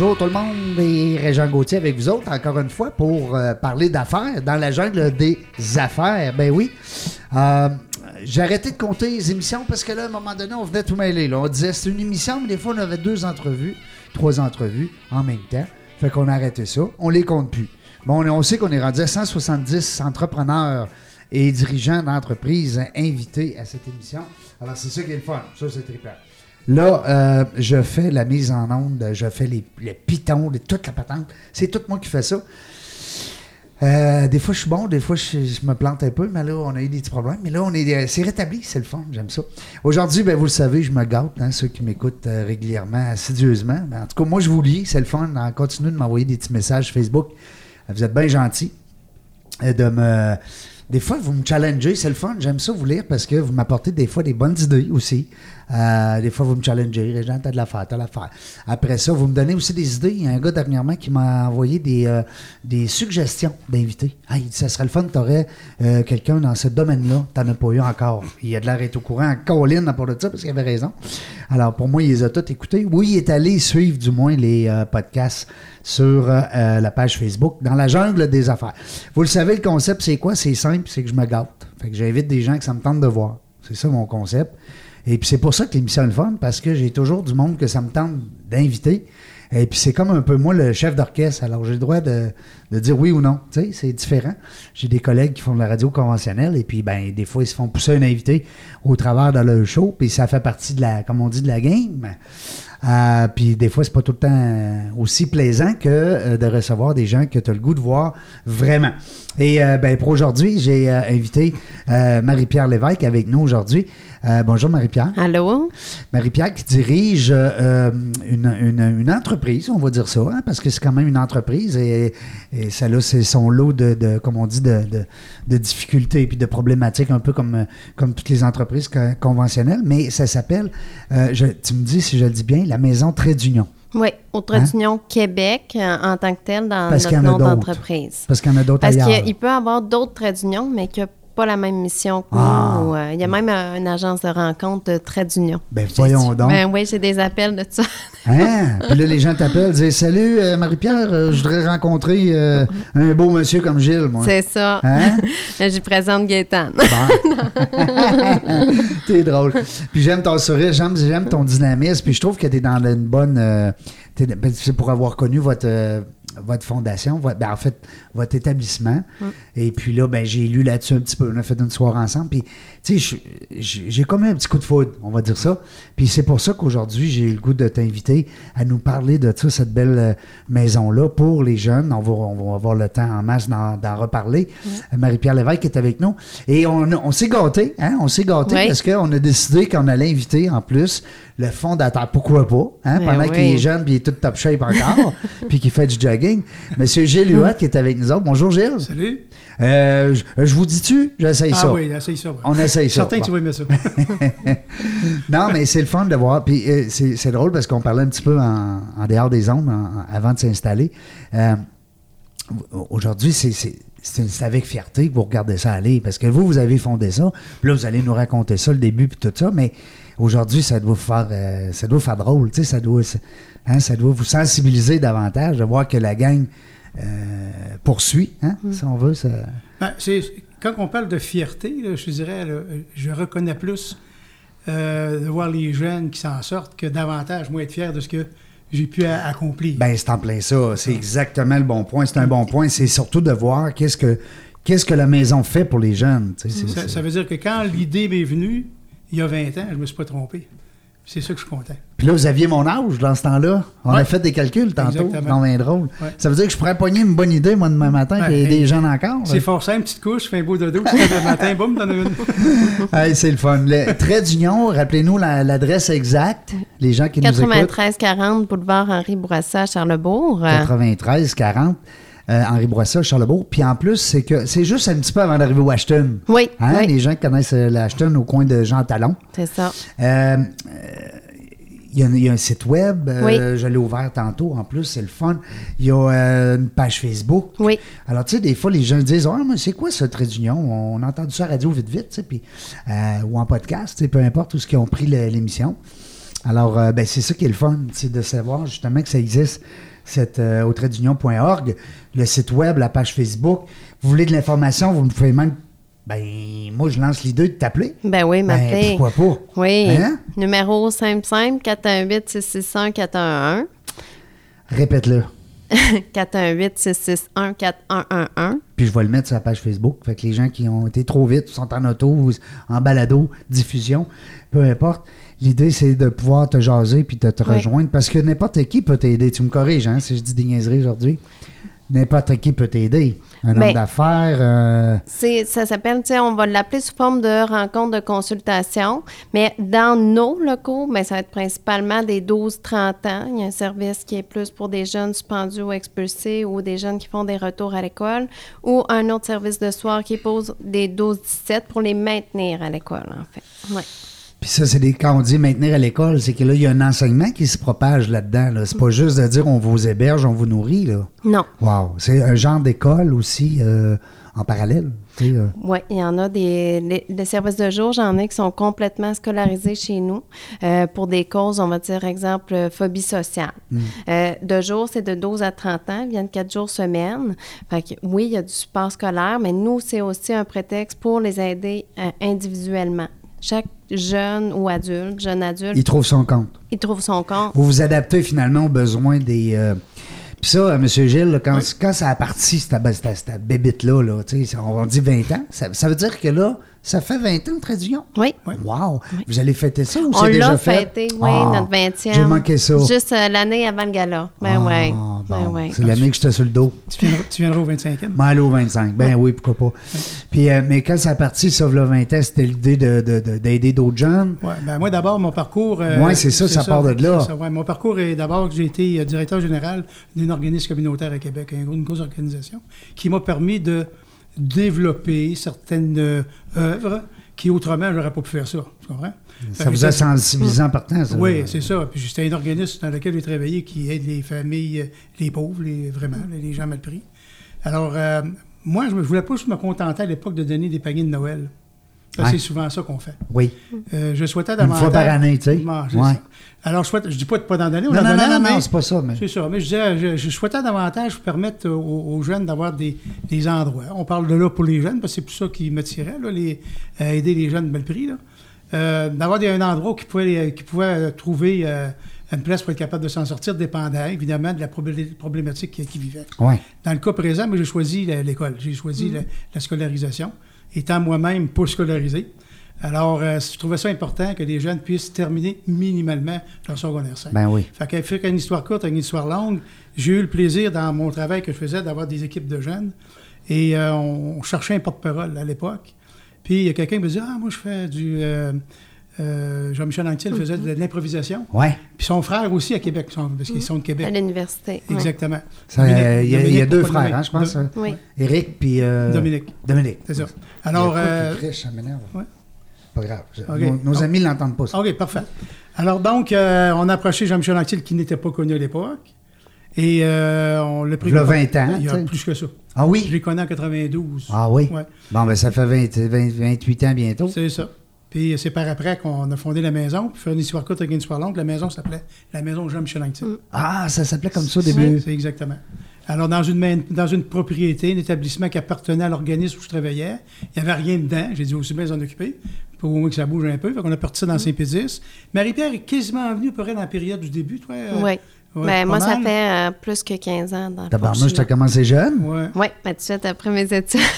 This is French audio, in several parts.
Bonjour tout le monde et Régent Gauthier avec vous autres encore une fois pour euh, parler d'affaires dans la jungle des affaires. Ben oui. Euh, j'ai arrêté de compter les émissions parce que là, à un moment donné, on venait tout mêler. On disait c'est une émission, mais des fois, on avait deux entrevues, trois entrevues en même temps. Fait qu'on a arrêté ça. On les compte plus. Bon, on, on sait qu'on est rendu à 170 entrepreneurs et dirigeants d'entreprises invités à cette émission. Alors, c'est ça qui est le fun. Ça, c'est trippant. Là, euh, je fais la mise en onde, je fais les, les pitons, toute la patente. C'est tout moi qui fais ça. Euh, des fois, je suis bon, des fois, je, me plante un peu, mais là, on a eu des petits problèmes. Mais là, on est, euh, c'est rétabli, c'est le fun, j'aime ça. Aujourd'hui, ben, vous le savez, je me gâte, hein, ceux qui m'écoutent euh, régulièrement, assidieusement. Ben, en tout cas, moi, je vous lis, c'est le fun. hein, Continuez de m'envoyer des petits messages Facebook. Vous êtes bien gentils euh, de me. Des fois, vous me challengez, c'est le fun. J'aime ça vous lire parce que vous m'apportez des fois des bonnes idées aussi. Euh, des fois, vous me challengez. Régent, t'as de l'affaire, t'as de l'affaire. Après ça, vous me donnez aussi des idées. Il y a un gars dernièrement qui m'a envoyé des, euh, des suggestions d'invités. Ah, il dit, ça serait le fun que t'aurais euh, quelqu'un dans ce domaine-là. T'en as pas eu encore. Il a de l'air d'être au courant. Colin à part de ça parce qu'il avait raison. Alors, pour moi, il les a tous écoutés. Oui, il est allé suivre du moins les podcasts sur euh, euh, la page Facebook dans la jungle des affaires. Vous le savez, le concept, c'est quoi? C'est simple, c'est que je me gâte. Fait que j'invite des gens que ça me tente de voir. C'est ça mon concept. Et puis c'est pour ça que l'émission est fun, parce que j'ai toujours du monde que ça me tente d'inviter. Et puis c'est comme un peu moi le chef d'orchestre, alors j'ai le droit de, de dire oui ou non. Tu sais, c'est différent. J'ai des collègues qui font de la radio conventionnelle et puis ben des fois ils se font pousser un invité au travers de leur show, puis ça fait partie de la, comme on dit, de la game. Euh, puis des fois, c'est pas tout le temps euh, aussi plaisant que euh, de recevoir des gens que tu as le goût de voir vraiment. Et euh, ben, pour aujourd'hui, j'ai invité Marie-Pierre Lévesque avec nous aujourd'hui. Bonjour Marie-Pierre. Allô? Marie-Pierre qui dirige une, une- une entreprise, on va dire ça, hein, parce que c'est quand même une entreprise et, et ça là, c'est son lot de, de, comme on dit, de, de, de difficultés et puis de problématiques, un peu comme, euh, comme toutes les entreprises co- conventionnelles, mais ça s'appelle, euh, je- tu me dis si je le dis bien, la Maison Trait d'Union. Oui, au Trait d'Union Québec euh, en tant que tel dans Hein? Parce notre nom d'entreprise. Parce qu'il y en a d'autres Parce ailleurs. qu'il peut y avoir d'autres traits d'union, mais n'ont pas la même mission que Ah. nous. Euh, Il y a même euh, une agence de rencontre de traits d'union. Ben, voyons donc. Ben oui, j'ai des appels de ça. Hein? Puis là, les gens t'appellent, disent Salut, euh, Marie-Pierre, euh, je voudrais rencontrer euh, un beau monsieur comme Gilles, moi. C'est ça. Hein? J'y présente Gaétane. T'es drôle. Puis j'aime ton sourire, j'aime, ton dynamisme. Puis je trouve que t'es dans une bonne. euh, ben, c'est pour avoir connu votre. euh, votre fondation, votre- ben, en fait, votre établissement. Et puis là, ben, j'ai lu là-dessus un petit peu. On a fait une soirée ensemble. Puis, tu sais, j'ai comme un petit coup de foudre, on va dire ça. Puis c'est pour ça qu'aujourd'hui, j'ai eu le goût de t'inviter à nous parler de ça, cette belle euh, maison-là pour les jeunes. On va, on va avoir le temps en masse d'en reparler. Euh, Marie-Pierre Lévesque est avec nous. Et on, s'est gâtés, hein? On s'est gâtés Oui. parce qu'on a décidé qu'on allait inviter en plus le fondateur. Pourquoi pas? Hein? Ben Pendant oui. qu'il est jeune puis il est tout top shape encore, puis qu'il fait du jogging. Monsieur Gilles Huot qui est avec nous autres. Bonjour Gilles. Salut. Euh, je, je vous dis-tu? J'essaye Ah ça. oui, essaye ça. ouais. On essaye ça. Certain que tu vas aimer ça. non, mais c'est le fun de voir. Puis euh, c'est c'est drôle parce qu'on parlait un petit peu en, en dehors des ondes en- avant de s'installer. Euh, Aujourd'hui, c'est- c'est c'est- c'est avec fierté que vous regardez ça aller parce que vous, vous avez fondé ça. Puis là, vous allez nous raconter ça, le début, puis tout ça. Mais aujourd'hui, ça doit vous faire, euh, ça doit faire drôle. tu sais, Ça doit, hein, ça doit vous sensibiliser davantage de voir que la gang poursuit, hein, si on veut. Ça... Ben, c'est- quand on parle de fierté, là, je dirais, là, je reconnais plus euh, de voir les jeunes qui s'en sortent que davantage, moi, être fier de ce que j'ai pu a- accomplir. Ben, c'est en plein ça. C'est exactement le bon point. C'est un bon point. C'est surtout de voir qu'est-ce que, qu'est-ce que la maison fait pour les jeunes. ça, c'est- ça veut dire que quand l'idée m'est venue, il y a 20 ans, je me suis pas trompé. C'est ça que je suis content. Puis là, vous aviez mon âge dans ce temps-là. On a fait des calculs tantôt. Exactement. bien drôle. Ouais. Ça veut dire que je pourrais pogner une bonne idée, moi, demain matin, qu'il y ait Ouais. des jeunes encore. C'est fort simple, petite couche, fais un beau dodo, le matin, boum, t'en as une. Hey, c'est le fun. Le trait d'union, rappelez-nous la- l'adresse exacte, les gens qui nous écoutent. 93-40 boulevard Henri Bourassa, Charlebourg. Euh, 93 40 euh, Henri Bourassa, Charlebourg. Puis en plus, c'est que c'est juste un petit peu avant d'arriver au Ashton. Oui, Hein, oui. Les gens qui connaissent euh, l'Ashton au coin de Jean Talon. C'est ça. Euh, il y, a, un- il y a un site web, euh, Oui. je l'ai ouvert tantôt en plus, c'est le fun. Il y a euh, une page Facebook. Oui. Alors, tu sais, des fois, les gens disent Ah, mais c'est quoi ce trait d'union? On a entendu ça à radio vite, vite, tu sais, puis, euh, ou en podcast, peu importe où ce qu'ils ont pris l'émission. Alors, ben, c'est ça qui est le fun, c'est de savoir justement que ça existe, cette, euh, au trait d'union.org, le site web, la page Facebook. Vous voulez de l'information, vous me pouvez même. Ben, moi, je lance l'idée de t'appeler. Ben oui, Ben, m'appeler. pourquoi pas? Oui. Hein? Numéro simple simple 418 661 411 Répète-le. 418 661 4111 Puis je vais le mettre sur la page Facebook. Fait que les gens qui ont été trop vite, sont en auto, en balado, diffusion, peu importe. L'idée, c'est de pouvoir te jaser puis de te rejoindre parce que n'importe qui peut t'aider. Tu me corriges, hein, si je dis des niaiseries aujourd'hui. N'importe qui peut t'aider. Un homme d'affaires. euh, ça s'appelle, on va l'appeler sous forme de rencontre de consultation, mais dans nos locaux, ben, ça va être principalement des 12-30 ans. Il y a un service qui est plus pour des jeunes suspendus ou expulsés ou des jeunes qui font des retours à l'école ou un autre service de soir qui pose des 12-17 pour les maintenir à l'école, en fait. Ouais. Puis ça, c'est des, quand on dit maintenir à l'école, c'est que là, il y a un enseignement qui se propage là-dedans. Là. C'est pas juste de dire on vous héberge, on vous nourrit. Là. Non. Wow. C'est un genre d'école aussi euh, en parallèle. euh. Oui, il y en a des les, les services de jour, j'en ai qui sont complètement scolarisés chez nous euh, pour des causes, on va dire, exemple, phobie sociale. Euh, de jour, c'est de 12 à 30 ans, ils viennent 4 jours semaine. Fait que, oui, il y a du support scolaire, mais nous, c'est aussi un prétexte pour les aider individuellement. Chaque jeune ou adulte, jeune adulte, Il trouve son compte. il trouve son compte. Vous vous adaptez finalement aux besoins des. euh, Puis ça, euh, M. Gilles, là, quand, quand ça a parti, cette, ben, cette, cette bébite-là, là, tu sais, on dit 20 ans, ça, ça veut dire que là, ça fait 20 ans de traduction? Oui. Wow! Vous allez fêter ça ou On c'est déjà l'a fait? fêté, oui, Ah, notre 20e. J'ai manqué ça. Juste euh, l'année avant le gala. Ben Ah, oui. bon, Ben ouais. C'est l'année que j'étais sur le dos. Tu viendras, tu viendras au 25e. M'en aller au 25. Ben oui, pourquoi pas. Puis, euh, mais quand ça a parti, ça, le 20 ans, c'était l'idée de- de- de- d'aider d'autres jeunes. Ouais, ben moi, d'abord, mon parcours. euh, Ouais, c'est ça, ça part de là. c'est ça, ouais. mon parcours est d'abord que j'ai été directeur général d'un organisme communautaire à Québec, un- une grosse organisation, qui m'a permis de développer certaines euh, œuvres qui autrement, j'aurais pas pu faire ça. Tu comprends? Ça Fait vous a sensibilisé en partant, ça? Oui, c'est ça. Puis c'était un organisme dans lequel j'ai travaillé qui aide les familles, euh, les pauvres, les, vraiment, les- gens mal pris. Alors, euh, moi, je ne voulais pas juste me contenter à l'époque de donner des paniers de Noël. Ouais. C'est souvent ça qu'on fait. Oui. Euh, je souhaitais Une davantage... fois par année, tu sais. Bon, Ouais. Alors, je souhaite, je dis pas de pas d'en donner, on Non, en non, non, non, non, c'est pas ça. Mais... c'est ça. Mais je disais, je, je souhaitais davantage permettre aux, aux jeunes d'avoir des, des endroits. On parle de là pour les jeunes, parce que c'est plus ça qui me tirait, là, les, euh, aider les jeunes mal pris. là. Euh, d'avoir un endroit qui pouvait, qui pouvait trouver euh, une place pour être capable de s'en sortir, dépendant évidemment de la probl- problématique qu'ils qu'ils vivaient. Ouais. Dans le cas présent, moi, j'ai choisi l'école. J'ai choisi la, la scolarisation, étant moi-même pas scolarisé. Alors, euh, je trouvais ça important que les jeunes puissent terminer minimalement leur secondaire 5. Ben oui. Fait qu'à faire qu'une histoire courte, une histoire longue, j'ai eu le plaisir dans mon travail que je faisais d'avoir des équipes de jeunes. Et euh, on cherchait un porte-parole à l'époque. Puis il y a quelqu'un qui me dit Ah, moi, je fais du. euh, euh, Jean-Michel Anctil faisait de l'improvisation. Ouais. Puis son frère aussi à Québec, son- parce qu'ils sont de À Québec. l'université. ouais. Exactement. Euh, Il y, a- il y a Dominique, deux frères, hein, je pense. Hein. Oui. Éric puis... euh, Dominique. Dominique. C'est ça. Il y a Alors, euh, triche, ça m'énerve. ouais. Pas grave. Je-. Nos, nos amis ne l'entendent pas, ça. OK, parfait. Alors, donc, euh, on a approché Jean-Michel Anctil, qui n'était pas connu à l'époque. Et euh, on l'a pris. Il a 20 ans, Il y a plus que ça. Ah Je oui? l'ai connu en 92. Ah oui? Ouais. Bon, ben ça fait 20 20 28 ans bientôt. C'est ça. Puis c'est par après qu'on a fondé la maison. Puis faire une histoire courte avec une histoire longue, la maison s'appelait la maison Jean-Michel Anctil. Ah, ça s'appelait comme ça au début. c'est exactement. Alors, dans une, main- dans une propriété, un établissement qui appartenait à l'organisme où je travaillais, il n'y avait rien dedans. J'ai dit aussi bien s'en occuper, pour au moins que ça bouge un peu. Fait qu'on a parti ça dans Saint-Pédis. Marie-Pierre est quasiment venue à peu près dans la période du début, toi. euh, Oui. Ouais, ben, moi, ça fait euh, plus que 15 ans dans Tabarnouche, t'as Porchino. commencé jeune? Ouais. Oui, ben, tout de suite après mes études.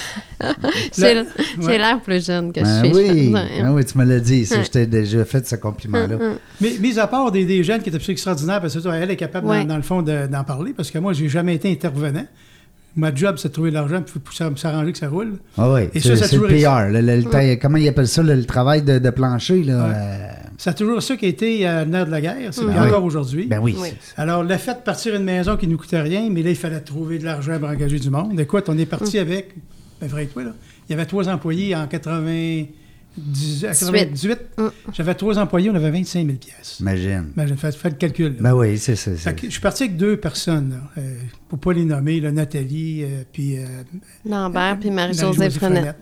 j'ai ouais. l'air plus jeune que Ben je suis. oui, Ouais. ben oui, tu me l'as dit. ça, Ouais. Je t'ai déjà fait ce compliment-là. Mais mis à part des, des jeunes qui étaient absolument extraordinaires, parce que ça, elle est capable, Ouais. dans, dans le fond, de- d'en parler, parce que moi, j'ai jamais été intervenant. Ma job, c'est de trouver de l'argent, puis faut s- s'arranger que ça roule. Ah oui, Et c'est ça, c'est le PR. le- le- le ta- comment ils appellent ça, le, le travail de, de plancher? Là, Ouais. euh, C'est toujours ça qui a été euh, nerf de la guerre, c'est Ben oui. encore aujourd'hui. ben oui. Oui. c'est- Alors, le fait de partir une maison qui ne nous coûtait rien, mais là, il fallait trouver de l'argent pour engager du monde. Écoute, on est parti avec, ben, vrai toi, là, il y avait trois employés en 90, à 98. Mm. J'avais trois employés, on avait 25 000 pièces. Imagine. Imagine, fais, fais le calcul. là. Ben oui, c'est ça. Je suis parti avec deux personnes, là, euh, pour pas les nommer, là, Nathalie, euh, puis euh, Lambert puis Marie-Josée Marie-Josée Frenette.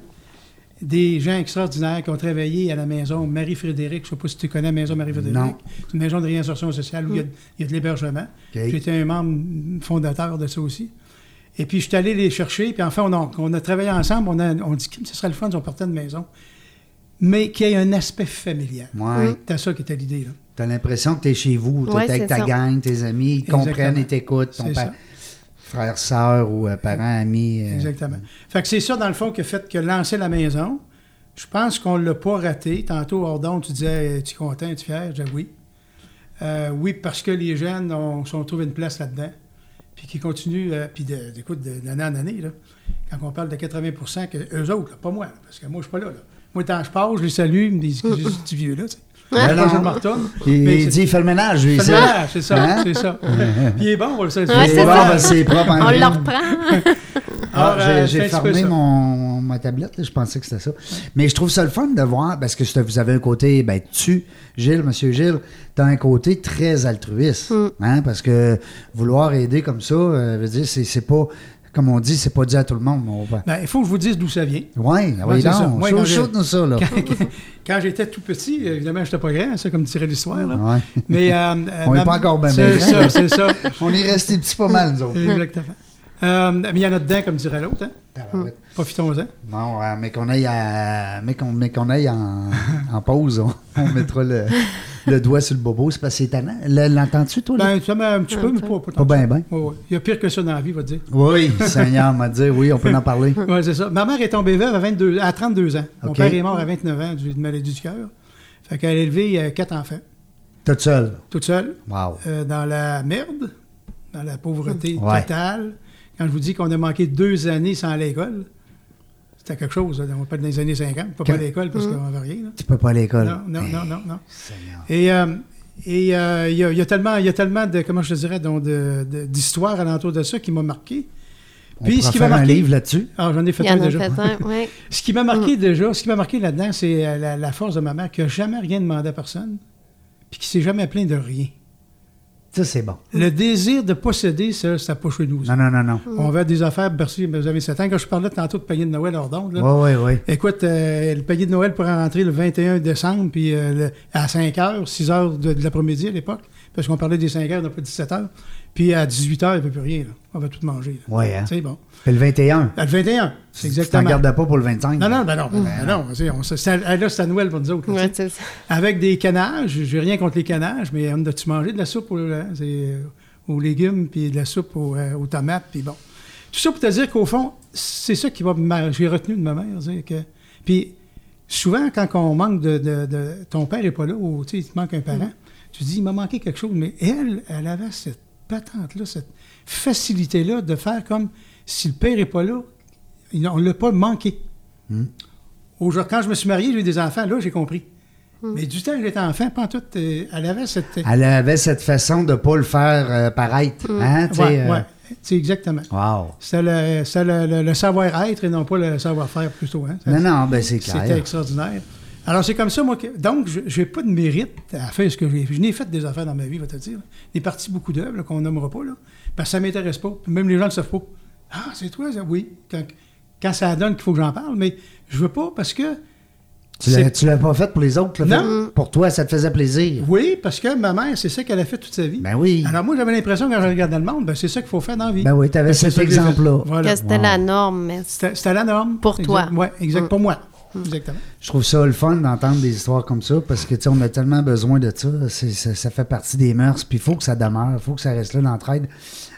Des gens extraordinaires qui ont travaillé à la maison Marie-Frédéric. Je ne sais pas si tu connais la maison Marie-Frédéric. Non. C'est une maison de réinsertion sociale où il y a- y, a de l'hébergement. J'étais un membre fondateur de ça aussi. Et puis, je suis allé les chercher. Puis, enfin, on a, on a travaillé ensemble. On a on dit ce serait le fun si on partait de maison. Mais qu'il y ait un aspect familial. Ouais. C'était ça qui était l'idée. là. T'as l'impression que t'es chez vous, t'es Ouais, avec ta ça. gang, tes amis, ils comprennent et t'écoutent, ton ça. frère, sœur ou euh, parents, amis. euh, Exactement. Fait que c'est ça, dans le fond, qui a fait que lancer la maison. Je pense qu'on ne l'a pas raté. Tantôt, hors d'onde, tu disais, es-tu content, es-tu fier? Je disais oui. Euh, oui, parce que les jeunes ont, sont trouvé une place là-dedans. Puis qui continuent, euh, puis de- d'écoute, d'année en année, là, quand on parle de 80 que eux autres, là, pas moi, parce que moi, je suis pas là. là. Moi, quand je pars, je les salue, ils me disent que j'ai ce petit vieux-là. tu sais. Ben je non. me retourne. Il, Mais il dit, il fait le ménage, lui. Fait c'est- le ménage, c'est ça, Hein? c'est ça. Puis il est bon, on le sait. Ouais, C'est c'est bon, ben, c'est propre. en On le reprend. Ah, Alors, euh, j'ai- peu fermé mon, ma tablette, là, je pensais que c'était ça. Mais je trouve ça le fun de voir, parce que vous avez un côté, ben tu, Gilles, monsieur Gilles, tu as un côté très altruiste. Mm. Hein, parce que vouloir aider comme ça, euh, veut dire, c'est c'est pas, comme on dit, c'est pas dit à tout le monde. mon. Ben, il faut que je vous dise d'où ça vient. Oui, ça. non, Moi, quand j'ai- shoot-nous ça, là. Quand, quand j'étais tout petit, évidemment, je n'étais pas grand, ça, comme dirait l'histoire. là. Ouais. Mais, euh, On euh, est pas encore ben C'est ben ça, grand. c'est ça. On est resté petits pas mal, nous autres. Exactement. Euh, mais il y en a dedans, comme dirait l'autre. Hein? Tabarouette. Profitons-en. Non, mais qu'on aille, à, mais qu'on, mais qu'on aille en, en pause, on, on mettra le, le doigt sur le bobo. C'est parce que c'est tannant. L'entends-tu, toi? Là? Ben, ça m'a un petit peu, mais pas, pas pas tant. bien, bien. Ouais, ouais. Il y a pire que ça dans la vie, va dire. Oui, Seigneur m'a dit, oui, on peut en parler. Oui, c'est ça. Ma mère est tombée veuve à, 22, à 32 ans. Mon père est mort à 29 ans d'une maladie du cœur. Fait qu'elle a élevé euh, quatre enfants, Toute seule? toute seule, Wow. euh, dans la merde, dans la pauvreté Ouais. totale. Quand je vous dis qu'on a manqué deux années sans l'école, c'était quelque chose. là. On parle des années 50, pas, Que- pas à l'école parce qu'on n'avait rien. là. Tu peux pas à l'école. Non, non, non, non, non. Et euh, et, euh, il y, a, il y a tellement, il y a tellement de, comment je te dirais, d'histoires alentour de ça qui m'a marqué. On Puis, ce qui m'a faire un marqué- livre là-dessus. Ah, j'en ai fait un déjà. fait un. Ce qui m'a marqué déjà, ce qui m'a marqué là-dedans, c'est euh, la, la force de ma mère qui n'a jamais rien demandé à personne, puis qui s'est jamais plaint de rien. Ça, c'est bon. Le désir de posséder, ça, ça pas chez nous. ça. Non, non, non, non. On va des affaires, merci, vous avez 7 ans. Quand je parlais tantôt de panier de Noël hors d'onde, là, Oui, oui, oui. Écoute, euh, le panier de Noël pourrait rentrer le 21 décembre, puis euh, le- à 5 h, 6 h de, de l'après-midi à l'époque, parce qu'on parlait des 5 h, on n'a pas 17 h. Puis à 18 h, il n'y avait plus rien. là. On va tout manger. Oui, hein. C'est bon. Puis le 21. À le 21, c'est Tu t'en exactement. gardes pas pour le 25. Non, non, ben non, ben, ben non. c'est- on à- là, c'est à Noël pour nous autres. là, Ouais, tu ça. Avec des canages, j'ai rien contre les canages, mais on a-tu mangé de la soupe aux, hein, euh, aux légumes, puis de la soupe aux, euh, aux tomates, puis bon. Tout ça pour te dire qu'au fond, c'est ça qui va me mar- j'ai retenu de ma mère. c'est que, puis souvent, quand on manque de, de- de- ton père n'est pas là, ou tu sais, il te manque un parent, tu te dis, il m'a manqué quelque chose, mais elle, elle avait cette patente-là, cette facilité-là de faire comme si le père n'est pas là, on ne l'a pas manqué. Aujourd'hui, quand je me suis marié, j'ai eu des enfants, là, j'ai compris. Mais du temps que j'étais enfant, pas en tout, euh, elle avait cette. Elle avait cette façon de pas le faire euh, paraître. Hein, tu sais, ouais, euh, ouais. Exactement. Wow. C'est le, c'est le- le- le savoir-être et non pas le savoir-faire plutôt. Hein. Non, non, ben c'est C'était clair. extraordinaire. Alors, c'est comme ça, moi. que- donc, je n'ai pas de mérite à faire ce que j'ai fait. Je n'ai fait des affaires dans ma vie, va te dire. J'ai parti beaucoup d'œuvres qu'on nommera pas, là, parce que ça ne m'intéresse pas. Même les gens ne le savent pas. Ah, c'est toi, ça? Oui. Quand, quand ça donne qu'il faut que j'en parle, mais je veux pas parce que Tu tu l'as pas fait pour les autres, là, Non. fait- Pour toi, ça te faisait plaisir. Oui, parce que ma mère, c'est ça qu'elle a fait toute sa vie. Ben oui. Alors moi, j'avais l'impression, quand je regardais le monde, ben, c'est ça qu'il faut faire dans la vie. Ben oui, t'avais Ben, c'est cet exemple-là. Voilà. Que c'était Wow. la norme, mais C'était c'était la norme. Pour toi. Oui, exact. Mm. Pour moi. Exactement. Je trouve ça le fun d'entendre des histoires comme ça parce que, tu sais, on a tellement besoin de ça. C'est- ça, ça fait partie des mœurs. Puis il faut que ça demeure. Il faut que ça reste là, l'entraide.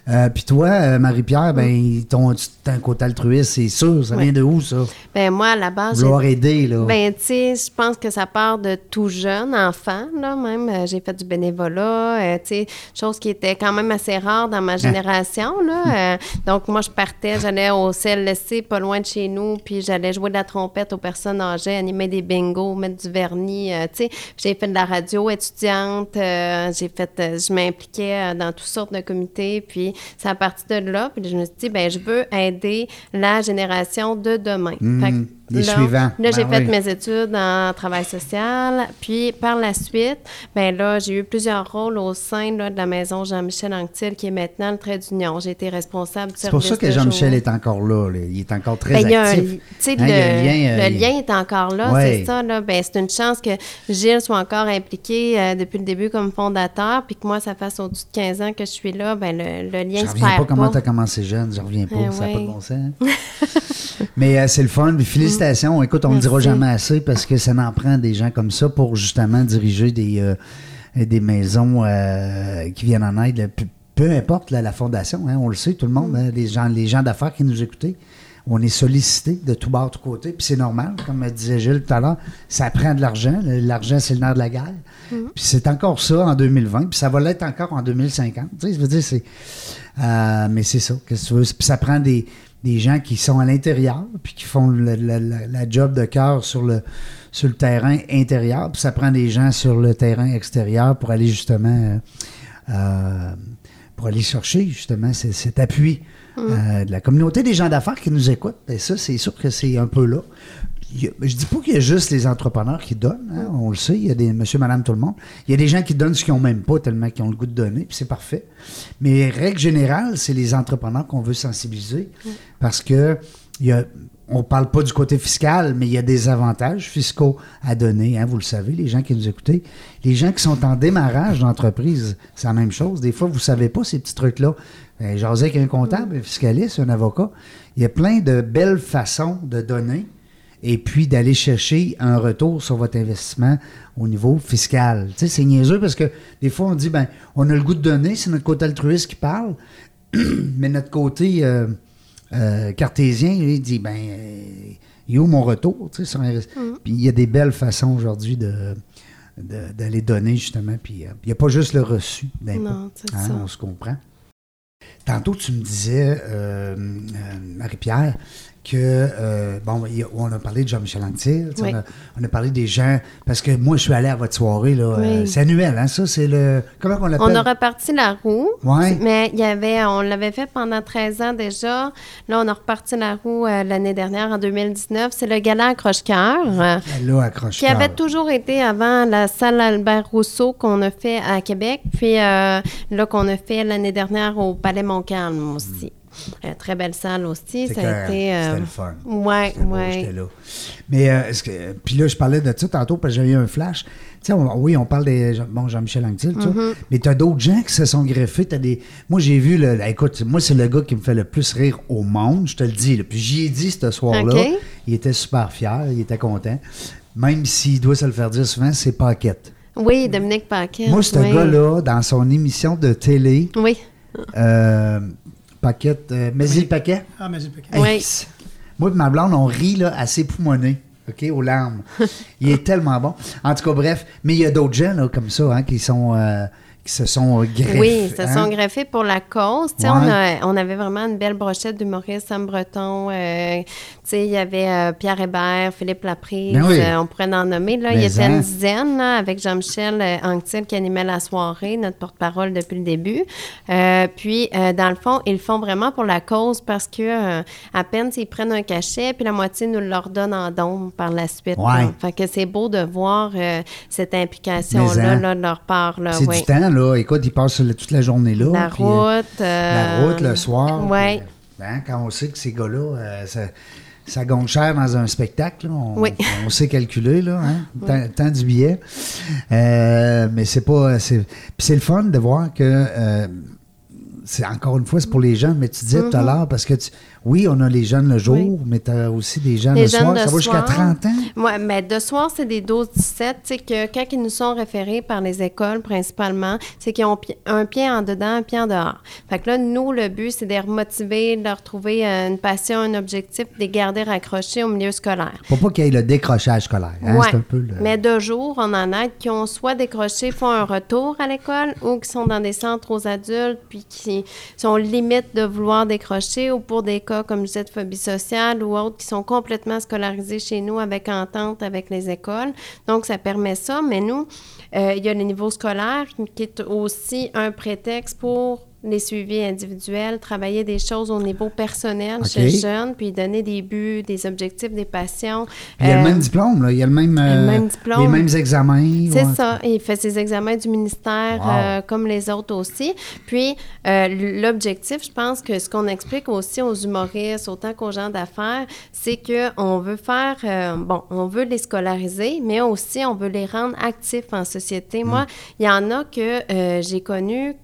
Euh, puis toi, euh, Marie-Pierre, ben, ton, un côté altruiste, c'est sûr. Ça vient de où, ça? ben moi, à la base, Vouloir aider, là. Ben, tu sais, je pense que ça part de tout jeune, enfant, là, même. Euh, j'ai fait du bénévolat, euh, tu sais, chose qui était quand même assez rare dans ma génération, là. Euh, donc, moi, je partais, j'allais au CLSC, pas loin de chez nous, puis j'allais jouer de la trompette aux personnes âgées, animer des bingos, mettre du vernis, euh, tu sais. J'ai fait de la radio étudiante, j'ai fait, je m'impliquais dans toutes sortes de comités, puis c'est à partir de là, puis je me suis dit, ben je veux aider la génération de demain. Que les suivants. Là, Ben j'ai fait oui. mes études en travail social. Puis, par la suite, ben là, j'ai eu plusieurs rôles au sein là, de la maison Jean-Michel Anctil, qui est maintenant le trait d'union. J'ai été responsable du C'est pour ça que Jean-Michel est encore là, là. Il est encore très Ben, un- actif. Hein, le, lien, euh, le il- lien est encore là, Ouais. c'est ça. Là. Ben, c'est une chance que Gilles soit encore impliqué euh, depuis le début comme fondateur, puis que moi, ça fasse au-dessus de 15 ans que je suis là. Ben, le, le lien Je se reviens perd pas comment pas. tu as commencé jeune, je reviens pas, Eh ça n'a pas de bon sens. Mais euh, c'est le fun, puis félicitations. Écoute, on ne dira jamais assez parce que ça en prend des gens comme ça pour justement diriger des, euh, des maisons euh, qui viennent en aide. Peu, peu importe là, la fondation, hein, on le sait, tout le monde, hein, les gens, les gens d'affaires qui nous écoutaient. On est sollicité de tout bord, de tout côté, puis c'est normal, comme disait Gilles tout à l'heure, ça prend de l'argent. L'argent, c'est le nerf de la guerre. Puis c'est encore ça en 2020, puis ça va l'être encore en 2050. Tu sais, je veux dire, c'est. euh, mais c'est ça, qu'est-ce que tu veux? Puis ça prend des, des gens qui sont à l'intérieur, puis qui font le- la, la job de cœur sur le, sur le terrain intérieur, puis ça prend des gens sur le terrain extérieur pour aller justement. euh, euh, pour aller chercher justement cet appui euh, de la communauté des gens d'affaires qui nous écoutent. Et ça, c'est sûr que c'est un peu là. Je dis pas qu'il y a juste les entrepreneurs qui donnent, hein, on le sait, il y a des monsieur, madame, tout le monde. Il y a des gens qui donnent ce qu'ils n'ont même pas, tellement qu'ils ont le goût de donner, puis c'est parfait. Mais règle générale, c'est les entrepreneurs qu'on veut sensibiliser parce que il y a, on parle pas du côté fiscal, mais il y a des avantages fiscaux à donner. hein, vous le savez, les gens qui nous écoutez. Les gens qui sont en démarrage d'entreprise, c'est la même chose. Des fois, vous savez pas ces petits trucs-là. Ben, J'osais avec un comptable, un fiscaliste, un avocat. Il y a plein de belles façons de donner et puis d'aller chercher un retour sur votre investissement au niveau fiscal. Tu sais, c'est niaiseux parce que des fois, on dit, ben, on a le goût de donner, c'est notre côté altruiste qui parle, mais notre côté euh, euh, cartésien, lui, il dit, ben, euh, il est où mon retour? Tu sais, sur un- Puis il y a des belles façons aujourd'hui de d'aller donner justement puis euh, il n'y a pas juste le reçu d'impôt Hein, on se comprend Tantôt, tu me disais, euh, euh, Marie-Pierre, que, euh, bon, on a parlé de Jean-Michel Anctil, Oui. on, a, on a parlé des gens, parce que moi, je suis allé à votre soirée, là, Oui. euh, c'est annuel, hein, ça, c'est le, comment on l'appelle? On a reparti la roue, Ouais. mais il y avait, on l'avait fait pendant 13 ans déjà. Là, on a reparti la roue euh, l'année dernière, en 2019. C'est le gala accroche-cœur. Là, accroche qui avait toujours été avant la salle Albert Rousseau qu'on a fait à Québec, puis là qu'on a fait l'année dernière au Palais Montcalm aussi. Euh, très belle salle aussi. Ça a été. euh, C'était le fun. Ouais, C'était ouais. j'étais là. Mais, euh, que, puis là, je parlais de ça tantôt parce que j'ai eu un flash. Tu sais, on- oui, on parle des. Bon, Jean-Michel Anctil, ça. Mm-hmm. Mais tu as d'autres gens qui se sont greffés. Des, moi, j'ai vu. Le, écoute, moi, c'est le gars qui me fait le plus rire au monde, je te le dis. là. Puis j'y ai dit ce soir-là. OK. Il était super fier, il était content. Même s'il doit se le faire dire souvent, c'est Paquette. Oui, Dominique Paquet. Moi, ce oui. gars-là, dans son émission de télé, Oui. euh, Paquette. Euh, mais il paquet? Ah, pas Hey, Oui. Moi et ma blonde, on rit là, à ses OK, aux larmes. il est tellement bon. En tout cas, bref, mais il y a d'autres gens là, comme ça hein, qui, sont, euh, qui se sont greffés. Oui, ils se hein? sont greffés pour la cause. Ouais. On, a- on avait vraiment une belle brochette d'humoristes, Sam Breton. euh, il y avait euh, Pierre Hébert, Philippe Laprise. Ben oui. euh, on pourrait en nommer. Là, il Mais y était hein. une dizaine là, avec Jean-Michel euh, Anctil qui animait la soirée, notre porte-parole depuis le début. Euh, puis, euh, dans le fond, ils le font vraiment pour la cause parce que euh, à peine s'ils prennent un cachet, puis la moitié nous le redonnent en don par la suite. Ouais. Fait que c'est beau de voir euh, cette implication-là hein. là, de leur part. Là, C'est oui. du temps, là. Écoute, ils passent toute la journée là. La puis, euh, route. la euh, route, le soir. Ouais. puis, hein, quand on sait que ces gars-là, euh, ça- ça gonne cher dans un spectacle. là. On, Oui. on sait calculer, là, hein, tant, tant du billet. Euh, mais c'est pas. c'est- Puis c'est le fun de voir que. euh, c'est encore une fois, c'est pour les jeunes, mais tu disais tout à l'heure, parce que tu- oui, on a les jeunes le jour. Oui. mais tu as aussi des jeunes Les le jeunes soir. ça va jusqu'à soir. 30 ans? Oui, mais de soir, c'est des 12-17. Tu sais, que quand ils nous sont référés par les écoles principalement, c'est qu'ils ont un pied en dedans, un pied en dehors. Fait que là, nous, le but, c'est de les remotiver, de leur trouver euh, une passion, un objectif, de les garder raccrochés au milieu scolaire. Pour pas qu'il y ait le décrochage scolaire. hein, Ouais. C'est un peu le- Mais de jour, on en a qui ont soit décroché, font un retour à l'école ou qui sont dans des centres aux adultes puis qui sont limite de vouloir décrocher ou pour des cas, comme je disais, de phobie sociale ou autres qui sont complètement scolarisés chez nous avec entente avec les écoles. Donc, ça permet ça. Mais nous, euh, il y a le niveau scolaire qui est aussi un prétexte pour les suivis individuels, travailler des choses au niveau personnel chez le jeune, puis donner des buts, des objectifs, des passions. Il y a Euh, le même diplôme, là. il y a le même, le euh, même diplôme. les mêmes examens. c'est ouais. ça. Il fait ses examens du ministère Wow. euh, comme les autres aussi. Puis, euh, l'objectif, je pense que ce qu'on explique aussi aux humoristes, autant qu'aux gens d'affaires, c'est qu'on veut faire, euh, bon, on veut les scolariser, mais aussi on veut les rendre actifs en société. Moi, il y en a que euh, j'ai connus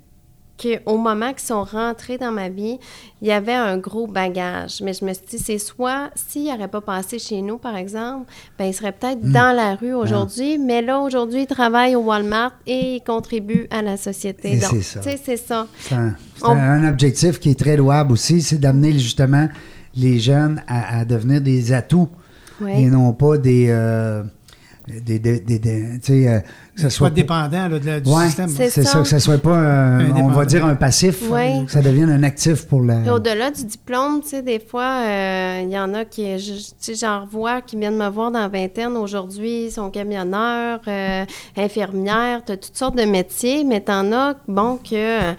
qu'au moment qu'ils sont rentrés dans ma vie, il y avait un gros bagage. Mais je me suis dit, c'est soit, s'ils n'auraient pas passé chez nous, par exemple, ben, ils seraient peut-être Hmm. dans la rue aujourd'hui, mais là, aujourd'hui, ils travaillent au Walmart et ils contribuent à la société. Et Donc, c'est ça. c'est ça. C'est un, c'est On- un objectif qui est très louable aussi, c'est d'amener justement les jeunes à, à devenir des atouts Oui. et non pas des. euh, des, des, des- des- tu sais, euh, que ça Soit soit. dépendant là, de la- du Ouais, système. C'est c'est ça. ça, que ça soit pas, un- on va dire, un passif, Ouais. que ça devienne un actif pour la. Puis au-delà du diplôme, tu sais, des fois, euh, il y en a qui, tu sais, j'en revois, qui viennent me voir dans la vingtaine aujourd'hui, ils sont camionneurs, euh, infirmières, tu as toutes sortes de métiers, mais t'en as, bon, que euh,